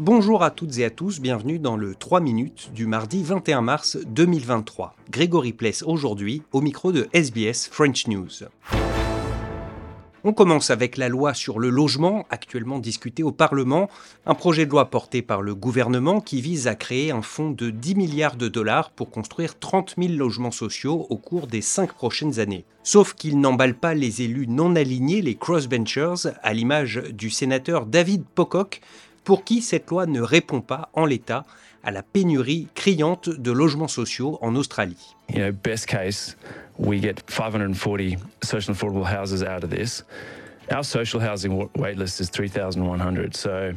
Bonjour à toutes et à tous, bienvenue dans le 3 minutes du mardi 21 mars 2023. Grégory Pless aujourd'hui au micro de SBS French News. On commence avec la loi sur le logement, actuellement discutée au Parlement, un projet de loi porté par le gouvernement qui vise à créer un fonds de 10 milliards de dollars pour construire 30 000 logements sociaux au cours des cinq prochaines années. Sauf qu'il n'emballe pas les élus non alignés, les crossbenchers, à l'image du sénateur David Pocock, pour qui cette loi ne répond pas en l'état à la pénurie criante de logements sociaux en Australie. we get 540 social and affordable houses out of this. Our social housing waitlist is 3,100. So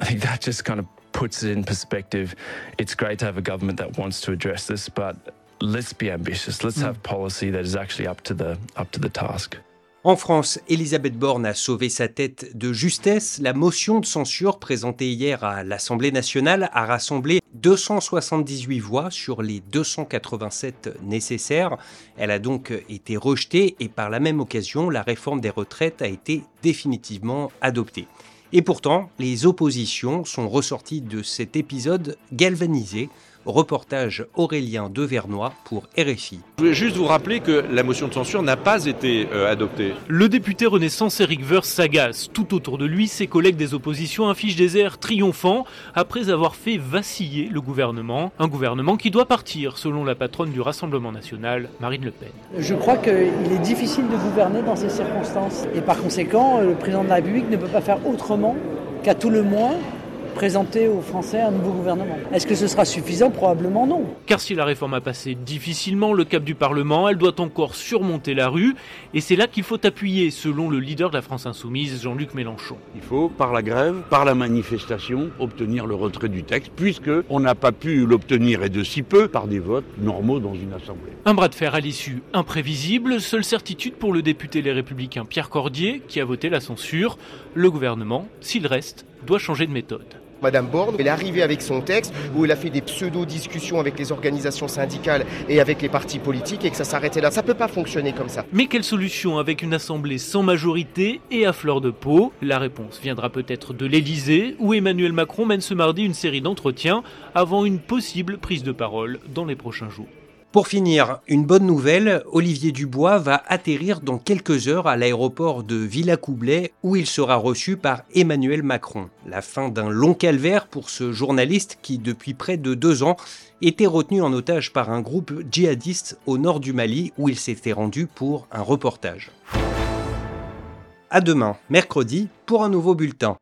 I think that just kind of puts it in perspective. It's great to have a government that wants to address this, but let's be ambitious. Let's mm. have policy that is actually up to the up to the task. En France, Elisabeth Borne a sauvé sa tête de justesse. La motion de censure présentée hier à l'Assemblée nationale a rassemblé 278 voix sur les 287 nécessaires. Elle a donc été rejetée et par la même occasion, la réforme des retraites a été définitivement adoptée. Et pourtant, les oppositions sont ressorties de cet épisode galvanisées Reportage Aurélien Devernois pour RFI. Je voulais juste vous rappeler que la motion de censure n'a pas été euh, adoptée. Le député Renaissance Eric Verse s'agace. Tout autour de lui, ses collègues des oppositions affichent des airs triomphants après avoir fait vaciller le gouvernement. Un gouvernement qui doit partir, selon la patronne du Rassemblement national, Marine Le Pen. Je crois qu'il est difficile de gouverner dans ces circonstances. Et par conséquent, le président de la République ne peut pas faire autrement qu'à tout le moins présenter aux Français un nouveau gouvernement. Est-ce que ce sera suffisant? Probablement non. Car si la réforme a passé difficilement le cap du Parlement, elle doit encore surmonter la rue. Et c'est là qu'il faut appuyer, selon le leader de la France Insoumise, Jean-Luc Mélenchon. Il faut, par la grève, par la manifestation, obtenir le retrait du texte, puisque on n'a pas pu l'obtenir et de si peu par des votes normaux dans une assemblée. Un bras de fer à l'issue imprévisible. Seule certitude pour le député Les Républicains Pierre Cordier, qui a voté la censure. Le gouvernement, s'il reste, doit changer de méthode. Madame Borne, elle est arrivée avec son texte où elle a fait des pseudo-discussions avec les organisations syndicales et avec les partis politiques et que ça s'arrêtait là. Ça ne peut pas fonctionner comme ça. Mais quelle solution avec une assemblée sans majorité et à fleur de peau? La réponse viendra peut-être de l'Elysée où Emmanuel Macron mène ce mardi une série d'entretiens avant une possible prise de parole dans les prochains jours. Pour finir, une bonne nouvelle, Olivier Dubois va atterrir dans quelques heures à l'aéroport de Villacoublay où il sera reçu par Emmanuel Macron. La fin d'un long calvaire pour ce journaliste qui, depuis près de deux ans, était retenu en otage par un groupe djihadiste au nord du Mali où il s'était rendu pour un reportage. À demain, mercredi, pour un nouveau bulletin.